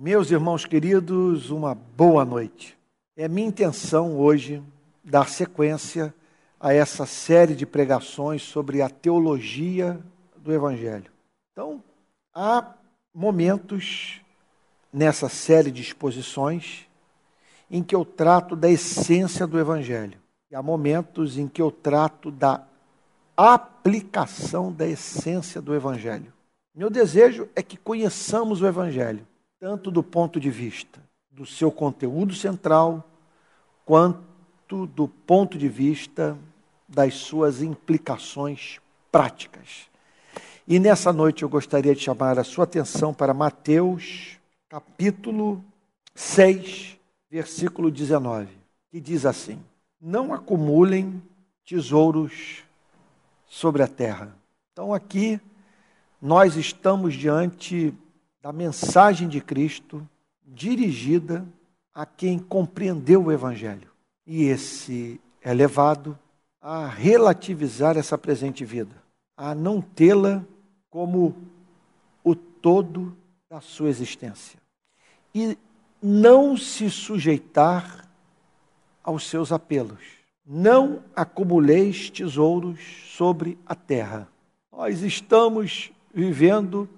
Meus irmãos queridos, uma boa noite. É minha intenção hoje dar sequência a essa série de pregações sobre a teologia do Evangelho. Então, há momentos nessa série de exposições em que eu trato da essência do Evangelho. E há momentos em que eu trato da aplicação da essência do Evangelho. Meu desejo é que conheçamos o Evangelho tanto do ponto de vista do seu conteúdo central, quanto do ponto de vista das suas implicações práticas. E nessa noite eu gostaria de chamar a sua atenção para Mateus, capítulo 6, versículo 19, que diz assim: Não acumulem tesouros sobre a terra. Então aqui nós estamos diante da mensagem de Cristo dirigida a quem compreendeu o Evangelho. E esse é levado a relativizar essa presente vida, a não tê-la como o todo da sua existência. E não se sujeitar aos seus apelos. Não acumuleis tesouros sobre a terra. Nós estamos vivendo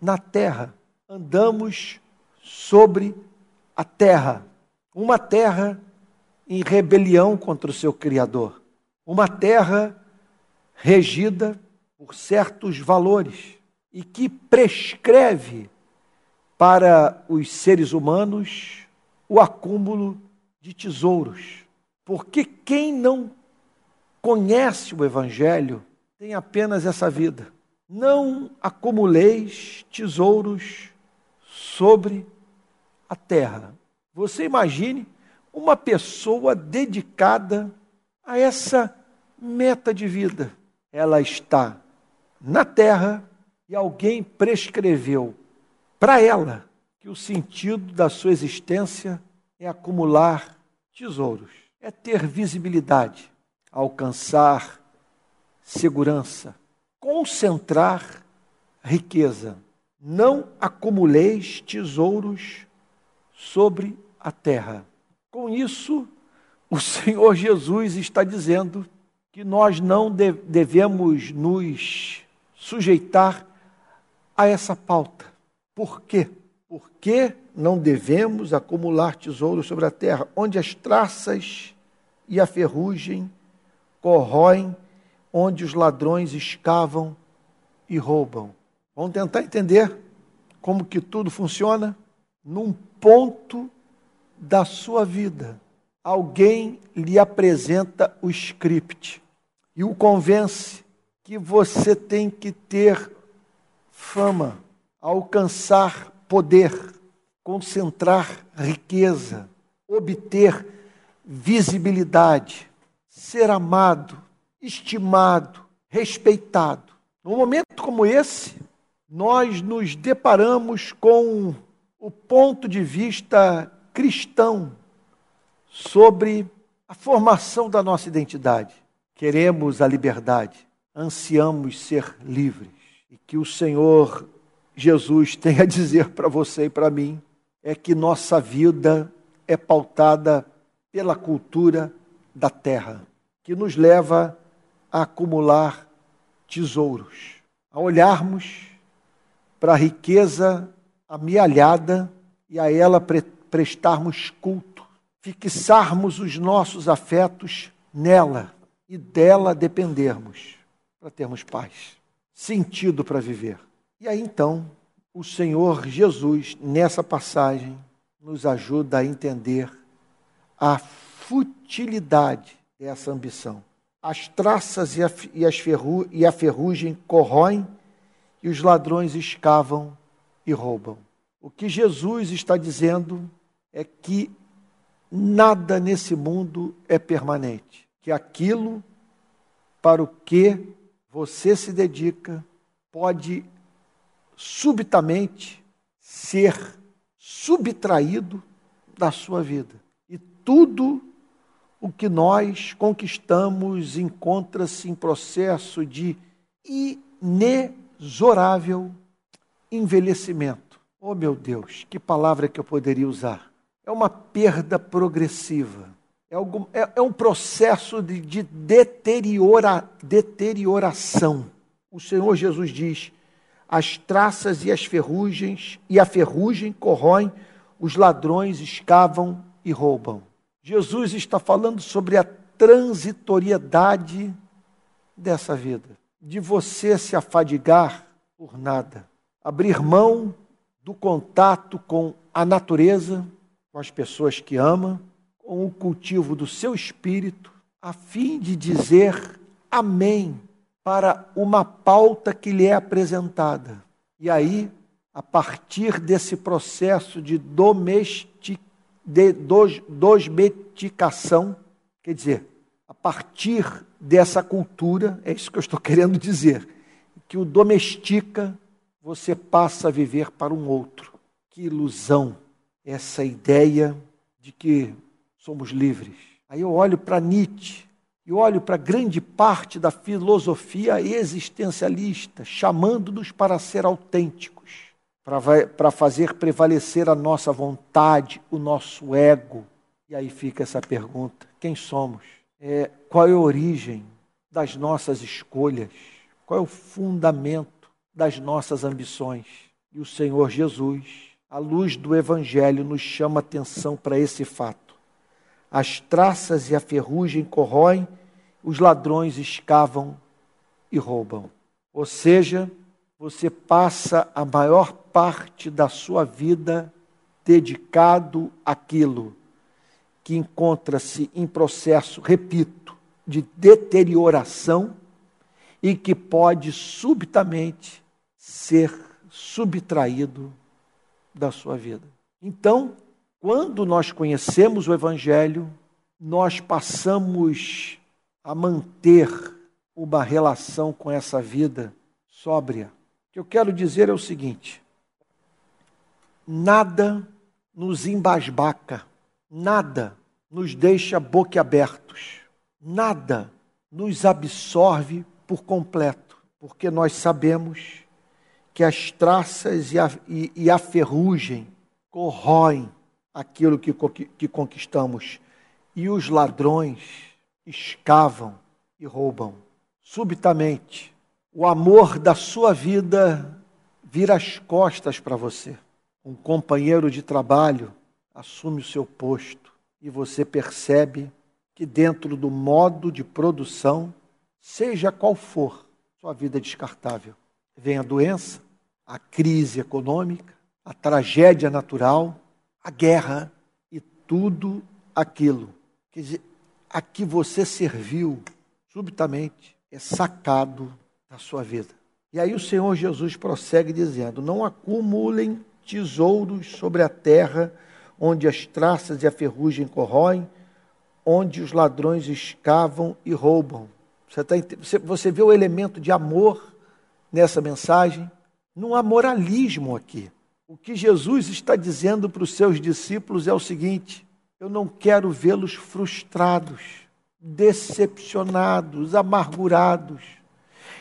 na terra andamos sobre a terra, uma terra em rebelião contra o seu Criador, uma terra regida por certos valores e que prescreve para os seres humanos o acúmulo de tesouros. Porque quem não conhece o Evangelho tem apenas essa vida. Não acumuleis tesouros sobre a terra. Você imagine uma pessoa dedicada a essa meta de vida. Ela está na terra e alguém prescreveu para ela que o sentido da sua existência é acumular tesouros, é ter visibilidade, alcançar segurança, concentrar riqueza. Não acumuleis tesouros sobre a terra. Com isso, o Senhor Jesus está dizendo que nós não devemos nos sujeitar a essa pauta. Por quê? Porque não devemos acumular tesouros sobre a terra, onde as traças e a ferrugem corroem, onde os ladrões escavam e roubam. Vamos tentar entender como que tudo funciona num ponto da sua vida. Alguém lhe apresenta o script e o convence que você tem que ter fama, alcançar poder, concentrar riqueza, obter visibilidade, ser amado, estimado, respeitado. Num momento como esse, nós nos deparamos com o ponto de vista cristão sobre a formação da nossa identidade. Queremos a liberdade, ansiamos ser livres. E que o Senhor Jesus tem a dizer para você e para mim é que nossa vida é pautada pela cultura da terra, que nos leva a acumular tesouros, a olharmos para a riqueza amealhada e a ela pre prestarmos culto, fixarmos os nossos afetos nela e dela dependermos para termos paz, sentido para viver. E aí então, o Senhor Jesus, nessa passagem, nos ajuda a entender a futilidade dessa ambição. As traças e a, e as ferru, e a ferrugem corroem e os ladrões escavam e roubam. O que Jesus está dizendo é que nada nesse mundo é permanente, que aquilo para o que você se dedica pode subitamente ser subtraído da sua vida. E tudo o que nós conquistamos encontra-se em processo de inexorável envelhecimento. Oh meu Deus, que palavra que eu poderia usar? É uma perda progressiva. É, algum, é, é um processo de, de deteriora, deterioração. O Senhor Jesus diz: as traças e as ferrugens, e a ferrugem corroem, os ladrões escavam e roubam. Jesus está falando sobre a transitoriedade dessa vida, de você se afadigar por nada, abrir mão do contato com a natureza, com as pessoas que ama, com o cultivo do seu espírito, a fim de dizer amém para uma pauta que lhe é apresentada. E aí, a partir desse processo de domestic, de dos, domesticação, quer dizer, a partir dessa cultura, é isso que eu estou querendo dizer, que o domestica, você passa a viver para um outro. Que ilusão essa ideia de que somos livres. Aí eu olho para Nietzsche, e olho para grande parte da filosofia existencialista, chamando-nos para ser autênticos, para fazer prevalecer a nossa vontade, o nosso ego. E aí fica essa pergunta: quem somos? É, qual é a origem das nossas escolhas? Qual é o fundamento das nossas ambições? E o Senhor Jesus, à luz do Evangelho, nos chama atenção para esse fato. As traças e a ferrugem corroem, os ladrões escavam e roubam. Ou seja, você passa a maior parte da sua vida dedicado àquilo que encontra-se em processo, repito, de deterioração e que pode subitamente ser subtraído da sua vida. Então, quando nós conhecemos o Evangelho, nós passamos a manter uma relação com essa vida sóbria. O que eu quero dizer é o seguinte: nada nos embasbaca, nada nos deixa boquiabertos, nada nos absorve por completo, porque nós sabemos que as traças e a, e, e a ferrugem corroem aquilo que, que conquistamos e os ladrões escavam e roubam. Subitamente, o amor da sua vida vira as costas para você. Um companheiro de trabalho assume o seu posto e você percebe que dentro do modo de produção, seja qual for, sua vida é descartável. Vem a doença, a crise econômica, a tragédia natural, a guerra e tudo aquilo. Quer dizer, a que você serviu, subitamente é sacado da sua vida. E aí o Senhor Jesus prossegue dizendo: Não acumulem tesouros sobre a terra, onde as traças e a ferrugem corroem, onde os ladrões escavam e roubam. Você, tá, você vê o elemento de amor nessa mensagem? Não há moralismo aqui. O que Jesus está dizendo para os seus discípulos é o seguinte: eu não quero vê-los frustrados, decepcionados, amargurados.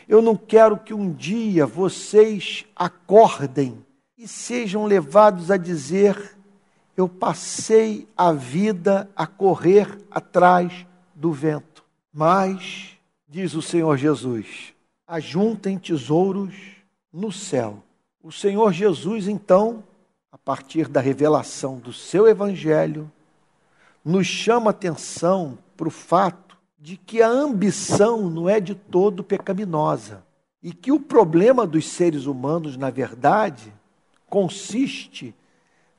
Eu não quero que um dia vocês acordem e sejam levados a dizer: Eu passei a vida a correr atrás do vento. Mas, diz o Senhor Jesus, ajuntem tesouros no céu. O Senhor Jesus, então, a partir da revelação do seu evangelho, nos chama atenção para o fato de que a ambição não é de todo pecaminosa e que o problema dos seres humanos, na verdade, consiste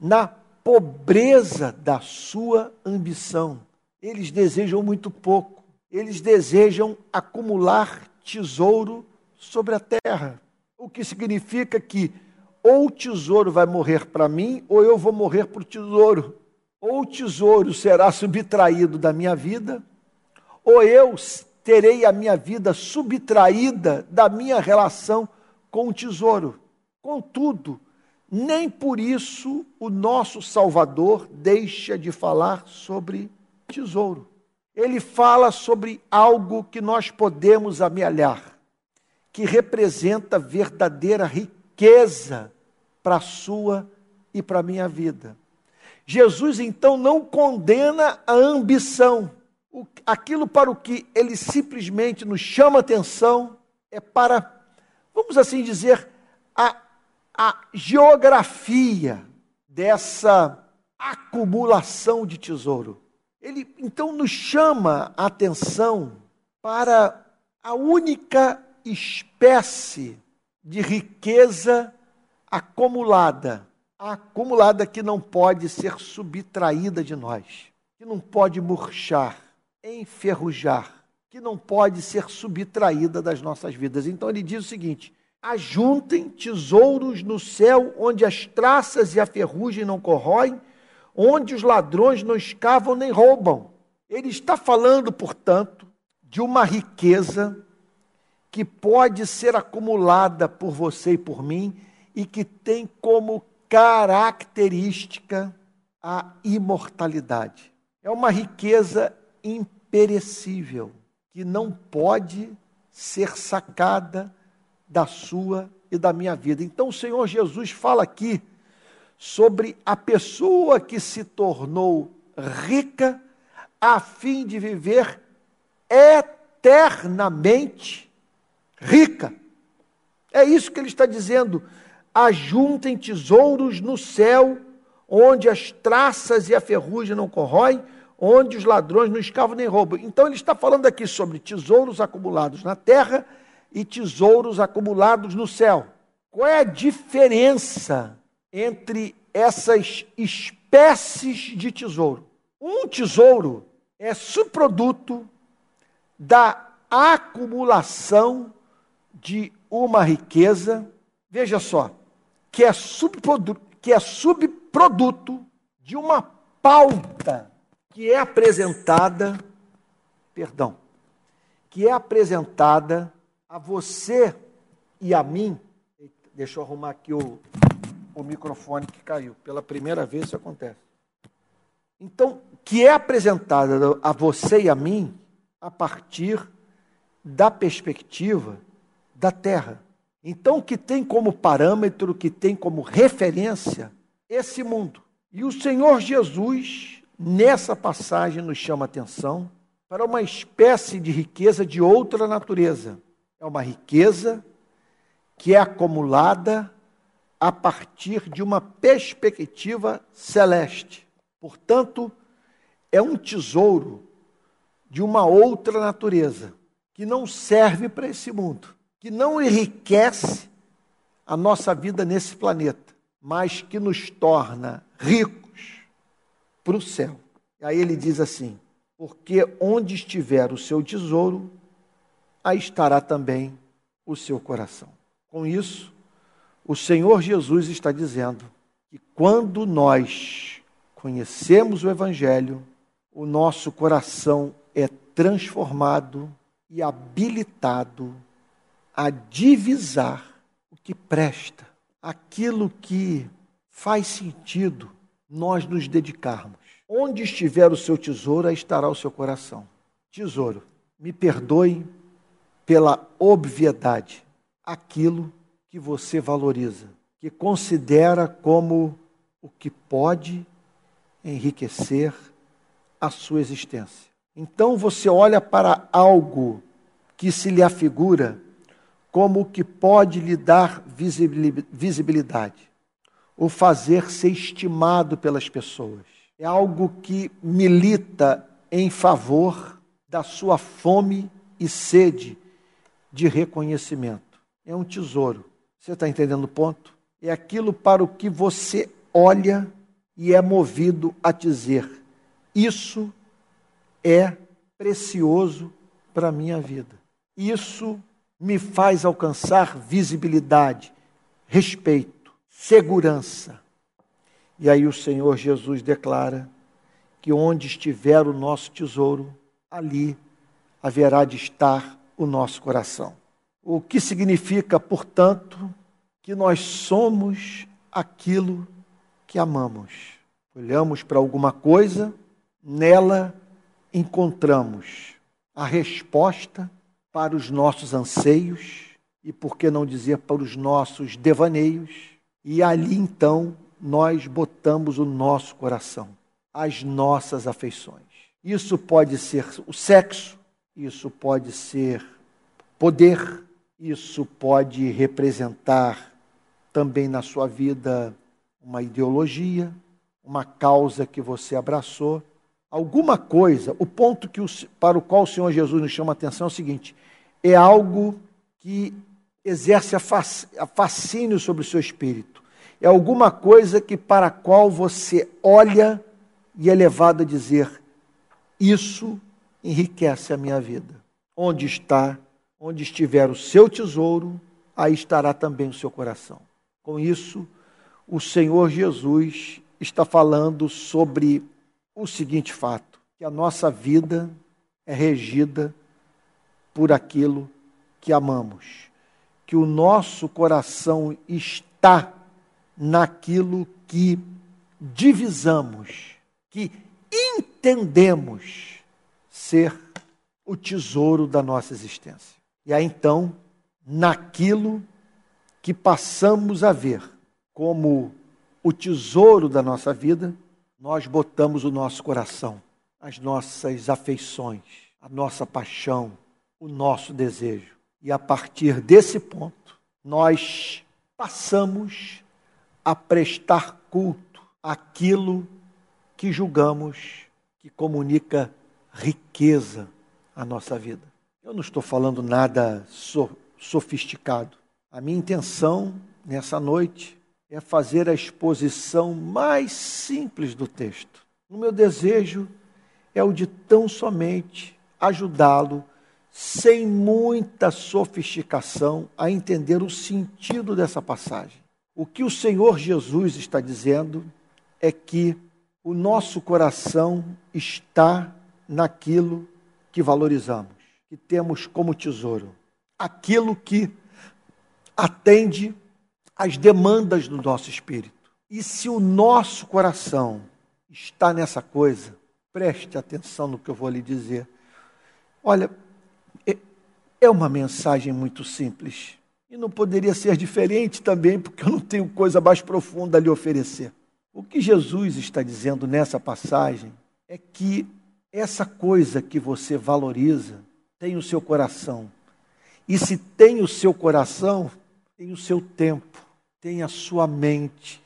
na pobreza da sua ambição. Eles desejam muito pouco, eles desejam acumular tesouro sobre a terra, o que significa que ou o tesouro vai morrer para mim, ou eu vou morrer para o tesouro ou o tesouro será subtraído da minha vida, ou eu terei a minha vida subtraída da minha relação com o tesouro. Contudo, nem por isso o nosso Salvador deixa de falar sobre tesouro. Ele fala sobre algo que nós podemos amealhar, que representa verdadeira riqueza para a sua e para a minha vida. Jesus então não condena a ambição. Aquilo para o que ele simplesmente nos chama atenção é para, vamos assim dizer, a, a geografia dessa acumulação de tesouro. Ele então nos chama a atenção para a única espécie de riqueza acumulada, acumulada que não pode ser subtraída de nós, que não pode murchar, enferrujar, que não pode ser subtraída das nossas vidas. Então ele diz o seguinte: ajuntem tesouros no céu, onde as traças e a ferrugem não corroem, onde os ladrões não escavam nem roubam. Ele está falando, portanto, de uma riqueza que pode ser acumulada por você e por mim e que tem como característica a imortalidade. É uma riqueza imperecível que não pode ser sacada da sua e da minha vida. Então o Senhor Jesus fala aqui sobre a pessoa que se tornou rica a fim de viver eternamente rica. É isso que ele está dizendo. Ajuntem tesouros no céu, onde as traças e a ferrugem não corroem, onde os ladrões não escavam nem roubam. Então ele está falando aqui sobre tesouros acumulados na terra e tesouros acumulados no céu. Qual é a diferença entre essas espécies de tesouro. Um tesouro é subproduto da acumulação de uma riqueza, veja só, que é subproduto, que é subproduto de uma pauta que é apresentada, perdão, que é apresentada a você e a mim. Deixa eu arrumar aqui o, o microfone que caiu. Pela primeira vez isso acontece. Então, que é apresentada a você e a mim a partir da perspectiva da Terra. Então, que tem como parâmetro, que tem como referência esse mundo. E o Senhor Jesus, nessa passagem, nos chama atenção para uma espécie de riqueza de outra natureza. É uma riqueza que é acumulada a partir de uma perspectiva celeste. Portanto, é um tesouro de uma outra natureza, que não serve para esse mundo, que não enriquece a nossa vida nesse planeta, mas que nos torna ricos para o céu. E aí ele diz assim: porque onde estiver o seu tesouro, aí estará também o seu coração. Com isso, o Senhor Jesus está dizendo que quando nós conhecemos o Evangelho, o nosso coração é transformado e habilitado a divisar o que presta, aquilo que faz sentido nós nos dedicarmos. Onde estiver o seu tesouro, aí estará o seu coração. Tesouro, me perdoe pela obviedade, aquilo que você valoriza, que considera como o que pode enriquecer a sua existência. Então você olha para algo que se lhe afigura como o que pode lhe dar visibilidade, o fazer ser estimado pelas pessoas. É algo que milita em favor da sua fome e sede de reconhecimento. É um tesouro você está entendendo o ponto? É aquilo para o que você olha e é movido a dizer: Isso é precioso para a minha vida. Isso me faz alcançar visibilidade, respeito, segurança. E aí o Senhor Jesus declara que onde estiver o nosso tesouro, ali haverá de estar o nosso coração. O que significa, portanto, que nós somos aquilo que amamos. Olhamos para alguma coisa, nela encontramos a resposta para os nossos anseios e, por que não dizer, para os nossos devaneios, e ali então nós botamos o nosso coração, as nossas afeições. Isso pode ser o sexo, isso pode ser poder, isso pode representar também na sua vida uma ideologia, uma causa que você abraçou, alguma coisa. O ponto que o, para o qual o Senhor Jesus nos chama a atenção é o seguinte: é algo que exerce a fascínio sobre o seu espírito. É alguma coisa que para a qual você olha e é levado a dizer: Isso enriquece a minha vida. Onde está, onde estiver o seu tesouro, aí estará também o seu coração. Com isso, o Senhor Jesus está falando sobre o seguinte fato: que a nossa vida é regida por aquilo que amamos, que o nosso coração está naquilo que divisamos, que entendemos ser o tesouro da nossa existência. E aí então, naquilo que passamos a ver como o tesouro da nossa vida, nós botamos o nosso coração, as nossas afeições, a nossa paixão, o nosso desejo. E a partir desse ponto, nós passamos a prestar culto àquilo que julgamos que comunica riqueza à nossa vida. Eu não estou falando nada so sofisticado. A minha intenção nessa noite é fazer a exposição mais simples do texto. O meu desejo é o de tão somente ajudá-lo, sem muita sofisticação, a entender o sentido dessa passagem. O que o Senhor Jesus está dizendo é que o nosso coração está naquilo que valorizamos, que temos como tesouro, aquilo que atende as demandas do nosso espírito. E se o nosso coração está nessa coisa, preste atenção no que eu vou lhe dizer. Olha, é, é uma mensagem muito simples. E não poderia ser diferente também, porque eu não tenho coisa mais profunda a lhe oferecer. O que Jesus está dizendo nessa passagem é que essa coisa que você valoriza tem o seu coração. E se tem o seu coração, tem o seu tempo tem a sua mente,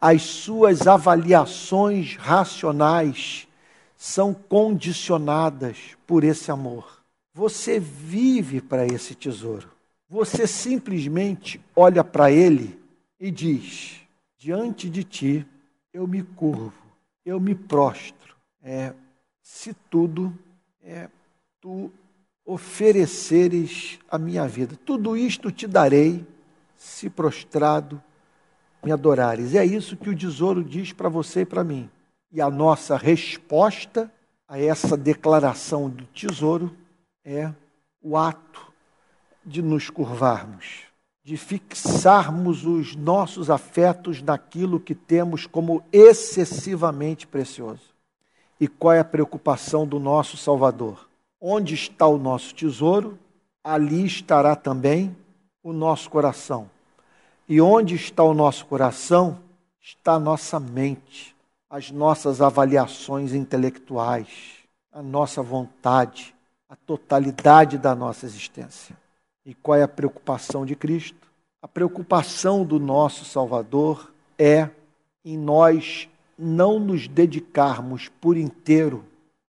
as suas avaliações racionais são condicionadas por esse amor. Você vive para esse tesouro. Você simplesmente olha para ele e diz: Diante de ti eu me curvo, eu me prostro. É, se tudo é tu ofereceres a minha vida, tudo isto te darei se prostrado me adorares. É isso que o tesouro diz para você e para mim. E a nossa resposta a essa declaração do tesouro é o ato de nos curvarmos, de fixarmos os nossos afetos naquilo que temos como excessivamente precioso. E qual é a preocupação do nosso Salvador? Onde está o nosso tesouro, ali estará também o nosso coração. E onde está o nosso coração, está a nossa mente, as nossas avaliações intelectuais, a nossa vontade, a totalidade da nossa existência. E qual é a preocupação de Cristo? A preocupação do nosso Salvador é em nós não nos dedicarmos por inteiro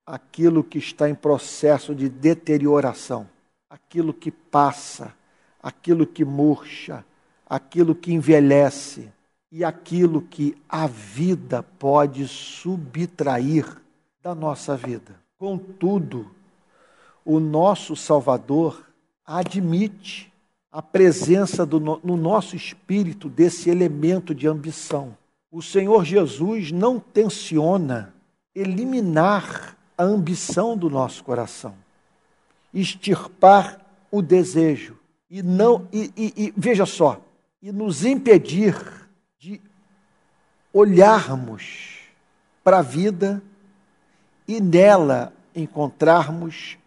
àquilo que está em processo de deterioração, aquilo que passa, aquilo que murcha, aquilo que envelhece e aquilo que a vida pode subtrair da nossa vida. Contudo, o nosso Salvador admite a presença do, no nosso espírito desse elemento de ambição. O Senhor Jesus não tensiona eliminar a ambição do nosso coração, extirpar o desejo, e não e, e, e veja só, e nos impedir de olharmos para a vida e nela encontrarmos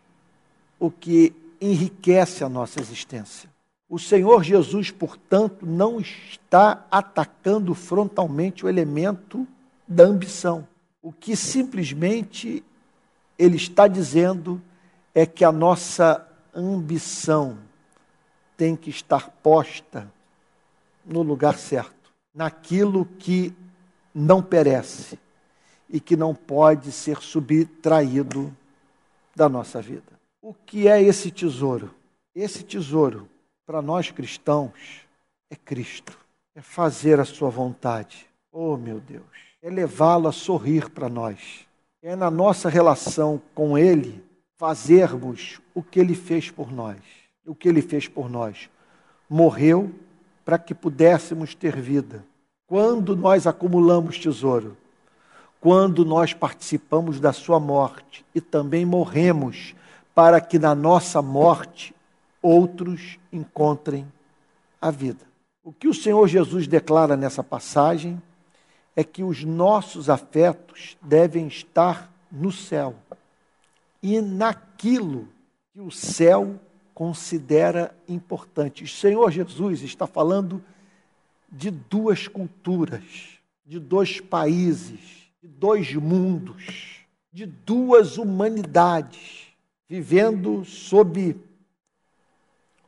o que enriquece a nossa existência. O Senhor Jesus, portanto, não está atacando frontalmente o elemento da ambição. O que simplesmente ele está dizendo é que a nossa ambição tem que estar posta no lugar certo, naquilo que não perece e que não pode ser subtraído da nossa vida. O que é esse tesouro? Esse tesouro, para nós cristãos, é Cristo, é fazer a Sua vontade. Oh, meu Deus, é levá-lo a sorrir para nós, é na nossa relação com Ele fazermos o que Ele fez por nós. O que Ele fez por nós? Morreu para que pudéssemos ter vida. Quando nós acumulamos tesouro, quando nós participamos da sua morte e também morremos, para que na nossa morte outros encontrem a vida. O que o Senhor Jesus declara nessa passagem é que os nossos afetos devem estar no céu e naquilo que o céu considera importante. O Senhor Jesus está falando de duas culturas, de dois países, de dois mundos, de duas humanidades, vivendo sob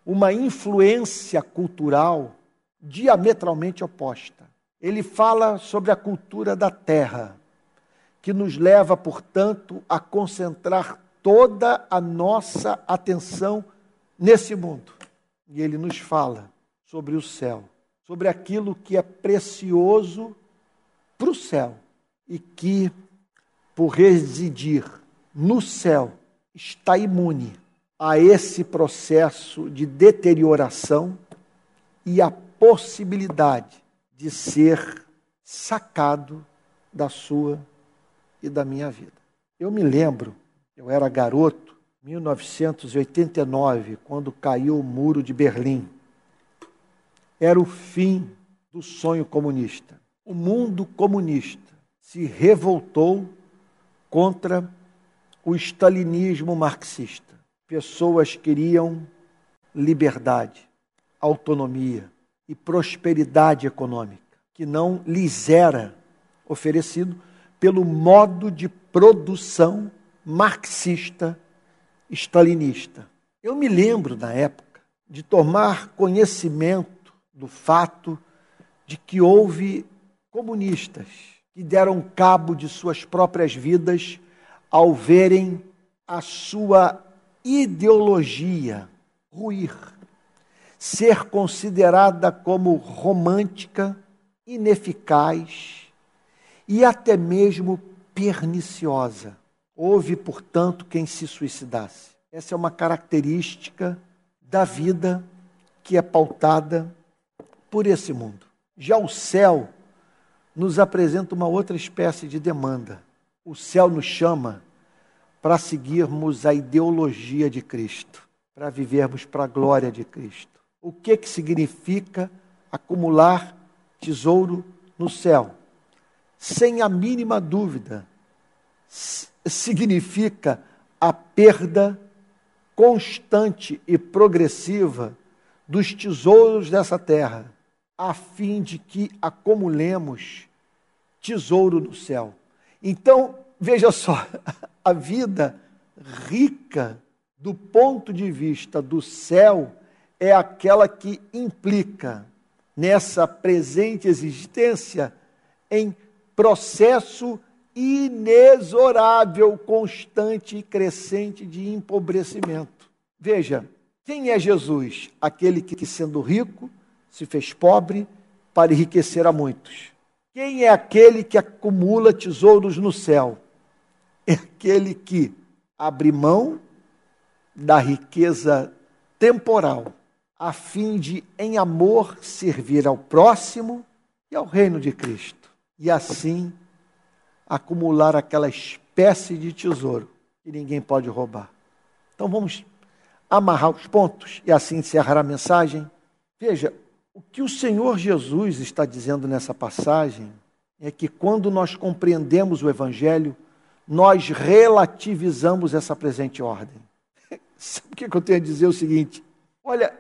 uma influência cultural diametralmente oposta. Ele fala sobre a cultura da terra, que nos leva, portanto, a concentrar toda a nossa atenção nesse mundo. E ele nos fala sobre o céu, sobre aquilo que é precioso para o céu e que, por residir no céu, está imune a esse processo de deterioração e a possibilidade de ser sacado da sua e da minha vida. Eu me lembro, eu era garoto, 1989, quando caiu o muro de Berlim. Era o fim do sonho comunista. O mundo comunista se revoltou contra o stalinismo marxista. Pessoas queriam liberdade, autonomia e prosperidade econômica, que não lhes era oferecido pelo modo de produção marxista stalinista. Eu me lembro, na época, de tomar conhecimento do fato de que houve comunistas que deram cabo de suas próprias vidas ao verem a sua ideologia ruir, ser considerada como romântica, ineficaz e até mesmo perniciosa. Houve, portanto, quem se suicidasse. Essa é uma característica da vida que é pautada por esse mundo. Já o céu nos apresenta uma outra espécie de demanda. O céu nos chama para seguirmos a ideologia de Cristo, para vivermos para a glória de Cristo. O que que significa acumular tesouro no céu? Sem a mínima dúvida, significa a perda constante e progressiva dos tesouros dessa terra a fim de que acumulemos tesouro no céu. Então, veja só, a vida rica do ponto de vista do céu é aquela que implica nessa presente existência em processo inexorável, constante e crescente de empobrecimento. Veja, quem é Jesus? Aquele que, sendo rico, se fez pobre para enriquecer a muitos. Quem é aquele que acumula tesouros no céu? É aquele que abre mão da riqueza temporal, a fim de, em amor, servir ao próximo e ao reino de Cristo. E assim acumular aquela espécie de tesouro que ninguém pode roubar. Então vamos amarrar os pontos e assim encerrar a mensagem. Veja, o que o Senhor Jesus está dizendo nessa passagem é que quando nós compreendemos o Evangelho, nós relativizamos essa presente ordem. Sabe o que eu tenho a dizer? É o seguinte: olha,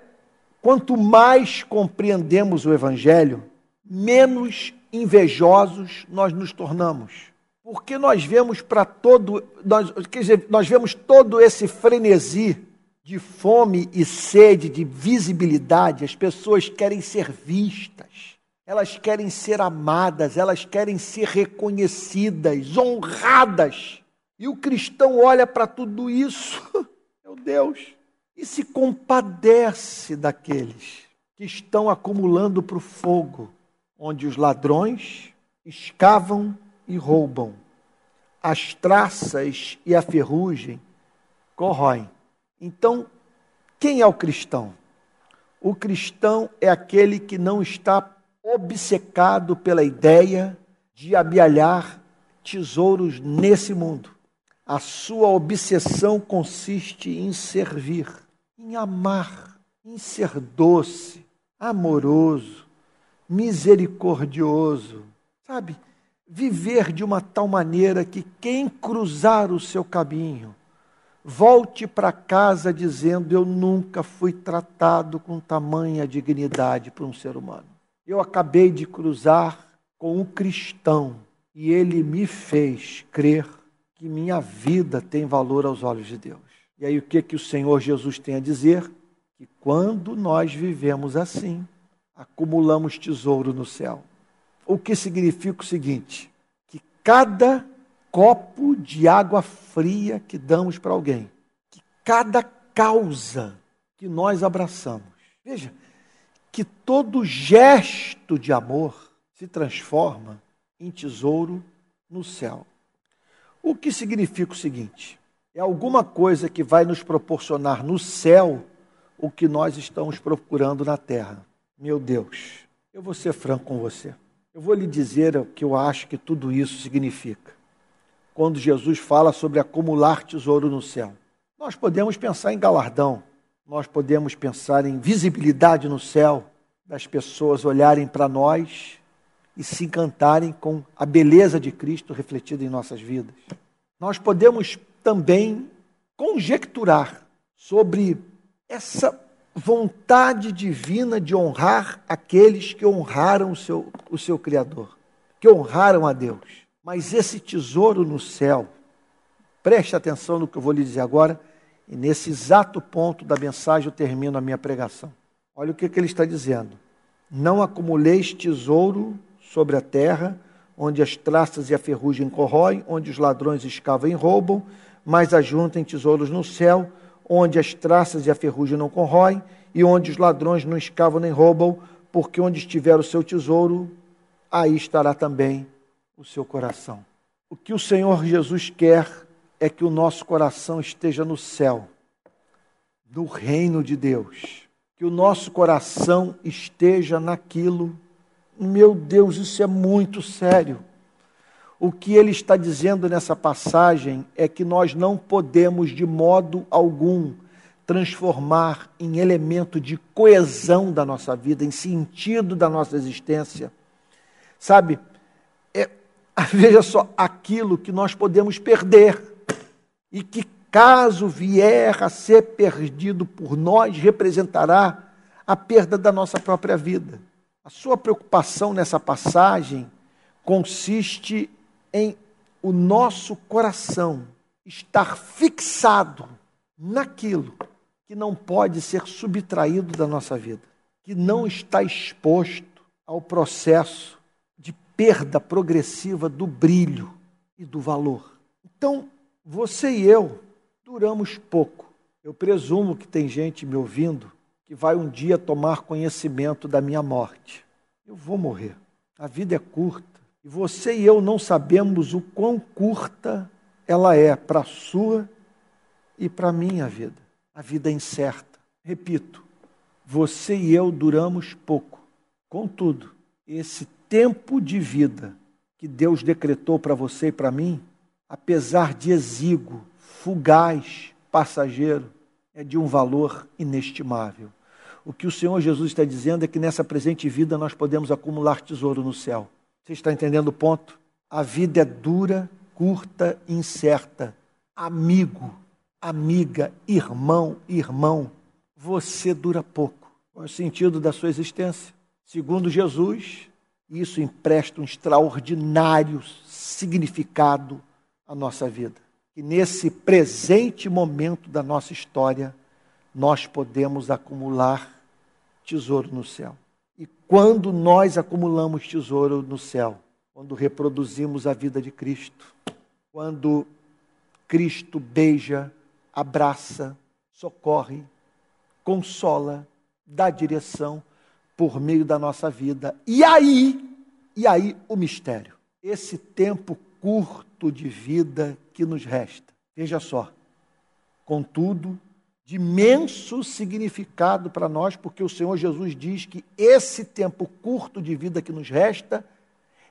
Quanto mais compreendemos o Evangelho, menos invejosos nós nos tornamos. Porque nós vemos para todo, nós, quer dizer, nós vemos todo esse frenesi de fome e sede de visibilidade, as pessoas querem ser vistas, elas querem ser amadas, elas querem ser reconhecidas, honradas. E o cristão olha para tudo isso, meu Deus, e se compadece daqueles que estão acumulando para o fogo, onde os ladrões escavam e roubam, as traças e a ferrugem corroem. Então, quem é o cristão? O cristão é aquele que não está obcecado pela ideia de abialhar tesouros nesse mundo. A sua obsessão consiste em servir, em amar, em ser doce, amoroso, misericordioso, sabe? Viver de uma tal maneira que quem cruzar o seu caminho volte para casa dizendo: Eu nunca fui tratado com tamanha dignidade por um ser humano. Eu acabei de cruzar com um cristão e ele me fez crer que minha vida tem valor aos olhos de Deus. E aí o que que o Senhor Jesus tem a dizer? Que quando nós vivemos assim, acumulamos tesouro no céu. O que significa o seguinte: que cada copo de água fria que damos para alguém, que cada causa que nós abraçamos, veja, que todo gesto de amor se transforma em tesouro no céu. O que significa o seguinte? É alguma coisa que vai nos proporcionar no céu o que nós estamos procurando na terra. Meu Deus, eu vou ser franco com você. Eu vou lhe dizer o que eu acho que tudo isso significa quando Jesus fala sobre acumular tesouro no céu. Nós podemos pensar em galardão, nós podemos pensar em visibilidade no céu, das pessoas olharem para nós e se encantarem com a beleza de Cristo refletida em nossas vidas. Nós podemos também conjecturar sobre essa vontade divina de honrar aqueles que honraram o seu, o seu Criador, que honraram a Deus. Mas esse tesouro no céu, preste atenção no que eu vou lhe dizer agora, e nesse exato ponto da mensagem eu termino a minha pregação. Olha o que, que ele está dizendo. Não acumuleis tesouro sobre a terra, onde as traças e a ferrugem corroem, onde os ladrões escavam e roubam, mas ajuntem tesouros no céu, onde as traças e a ferrugem não corroem, e onde os ladrões não escavam nem roubam, porque onde estiver o seu tesouro, aí estará também o seu coração. O que o Senhor Jesus quer é que o nosso coração esteja no céu, no reino de Deus. Que o nosso coração esteja naquilo. Meu Deus, isso é muito sério. O que ele está dizendo nessa passagem é que nós não podemos, de modo algum, transformar em elemento de coesão da nossa vida, em sentido da nossa existência. Sabe, veja só, aquilo que nós podemos perder e que, caso vier a ser perdido por nós, representará a perda da nossa própria vida. A sua preocupação nessa passagem consiste em o nosso coração estar fixado naquilo que não pode ser subtraído da nossa vida, que não está exposto ao processo perda progressiva do brilho e do valor. Então, você e eu duramos pouco. Eu presumo que tem gente me ouvindo que vai um dia tomar conhecimento da minha morte. Eu vou morrer. A vida é curta. E você e eu não sabemos o quão curta ela é para a sua e para a minha vida. A vida é incerta. Repito, você e eu duramos pouco. Contudo, esse tempo de vida que Deus decretou para você e para mim, apesar de exíguo, fugaz, passageiro, é de um valor inestimável. O que o Senhor Jesus está dizendo é que nessa presente vida nós podemos acumular tesouro no céu. Você está entendendo o ponto? A vida é dura, curta, incerta. Amigo, amiga, irmão, irmão, você dura pouco. Qual é o sentido da sua existência? Segundo Jesus, isso empresta um extraordinário significado à nossa vida. E nesse presente momento da nossa história, nós podemos acumular tesouro no céu. E quando nós acumulamos tesouro no céu, quando reproduzimos a vida de Cristo, quando Cristo beija, abraça, socorre, consola, dá direção por meio da nossa vida. E aí, e aí o mistério. Esse tempo curto de vida que nos resta. Veja só. Contudo, de imenso significado para nós, porque o Senhor Jesus diz que esse tempo curto de vida que nos resta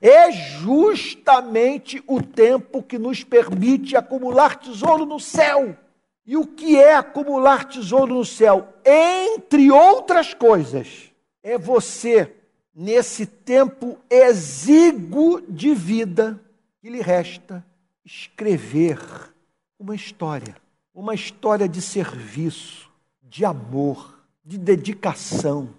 é justamente o tempo que nos permite acumular tesouro no céu. E o que é acumular tesouro no céu? Entre outras coisas, é você, nesse tempo exíguo de vida que lhe resta, escrever uma história. Uma história de serviço, de amor, de dedicação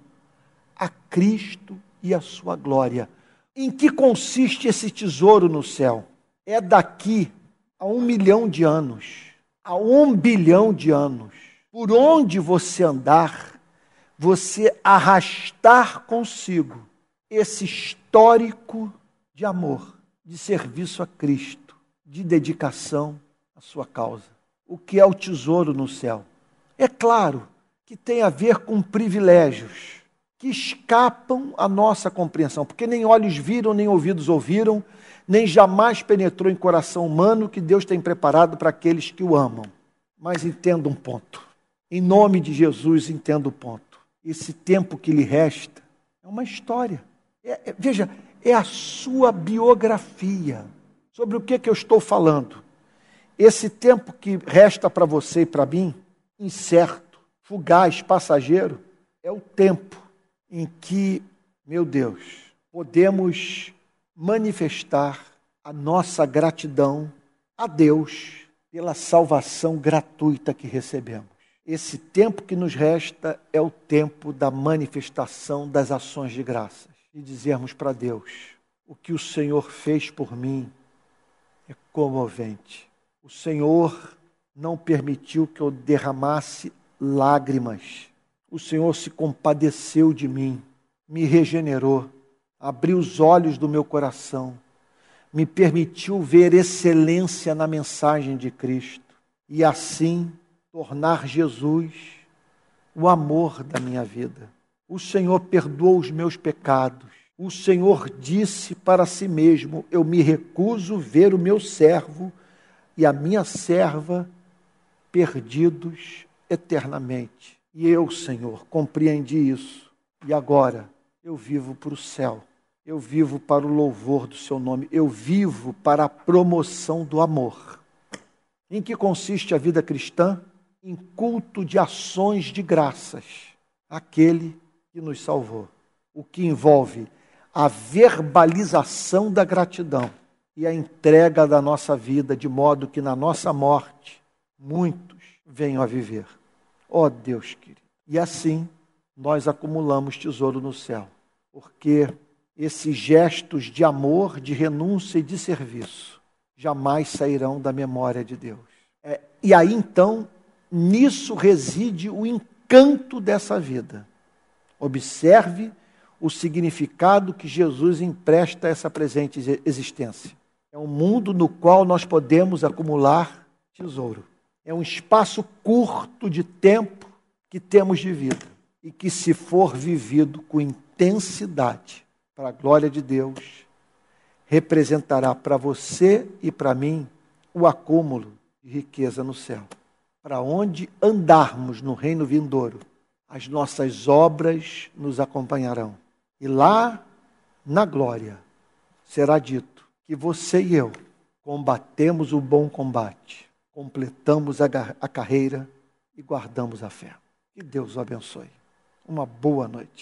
a Cristo e a sua glória em que consiste esse tesouro no céu? É daqui a um milhão de anos, a um bilhão de anos. Por onde você andar, você arrastar consigo esse histórico de amor, de serviço a Cristo, de dedicação à sua causa. O que é o tesouro no céu? É claro que tem a ver com privilégios que escapam à nossa compreensão, porque nem olhos viram, nem ouvidos ouviram, nem jamais penetrou em coração humano que Deus tem preparado para aqueles que o amam. Mas entenda um ponto. Em nome de Jesus, entenda o ponto. Esse tempo que lhe resta é uma história. É, é, veja, é a sua biografia. Sobre o que, que eu estou falando? Esse tempo que resta para você e para mim, incerto, fugaz, passageiro, é o tempo em que, meu Deus, podemos manifestar a nossa gratidão a Deus pela salvação gratuita que recebemos. Esse tempo que nos resta é o tempo da manifestação das ações de graças e dizermos para Deus: o que o Senhor fez por mim é comovente. O Senhor não permitiu que eu derramasse lágrimas o Senhor se compadeceu de mim, me regenerou, abriu os olhos do meu coração, me permitiu ver excelência na mensagem de Cristo e assim tornar Jesus o amor da minha vida. O Senhor perdoou os meus pecados. O Senhor disse para si mesmo: Eu me recuso ver o meu servo e a minha serva perdidos eternamente. E eu, Senhor, compreendi isso. E agora eu vivo para o céu. Eu vivo para o louvor do seu nome. Eu vivo para a promoção do amor. Em que consiste a vida cristã? Em culto de ações de graças àquele que nos salvou. O que envolve a verbalização da gratidão e a entrega da nossa vida, de modo que na nossa morte muitos venham a viver. Ó oh, Deus querido. E assim nós acumulamos tesouro no céu, porque esses gestos de amor, de renúncia e de serviço jamais sairão da memória de Deus. É, e aí então, nisso reside o encanto dessa vida. Observe o significado que Jesus empresta a essa presente existência. É um mundo no qual nós podemos acumular tesouro. É um espaço curto de tempo que temos de vida e que, se for vivido com intensidade, para a glória de Deus, representará para você e para mim o acúmulo de riqueza no céu. Para onde andarmos no reino vindouro, as nossas obras nos acompanharão. E lá, na glória, será dito que você e eu combatemos o bom combate completamos a, a carreira e guardamos a fé. Que Deus o abençoe. Uma boa noite.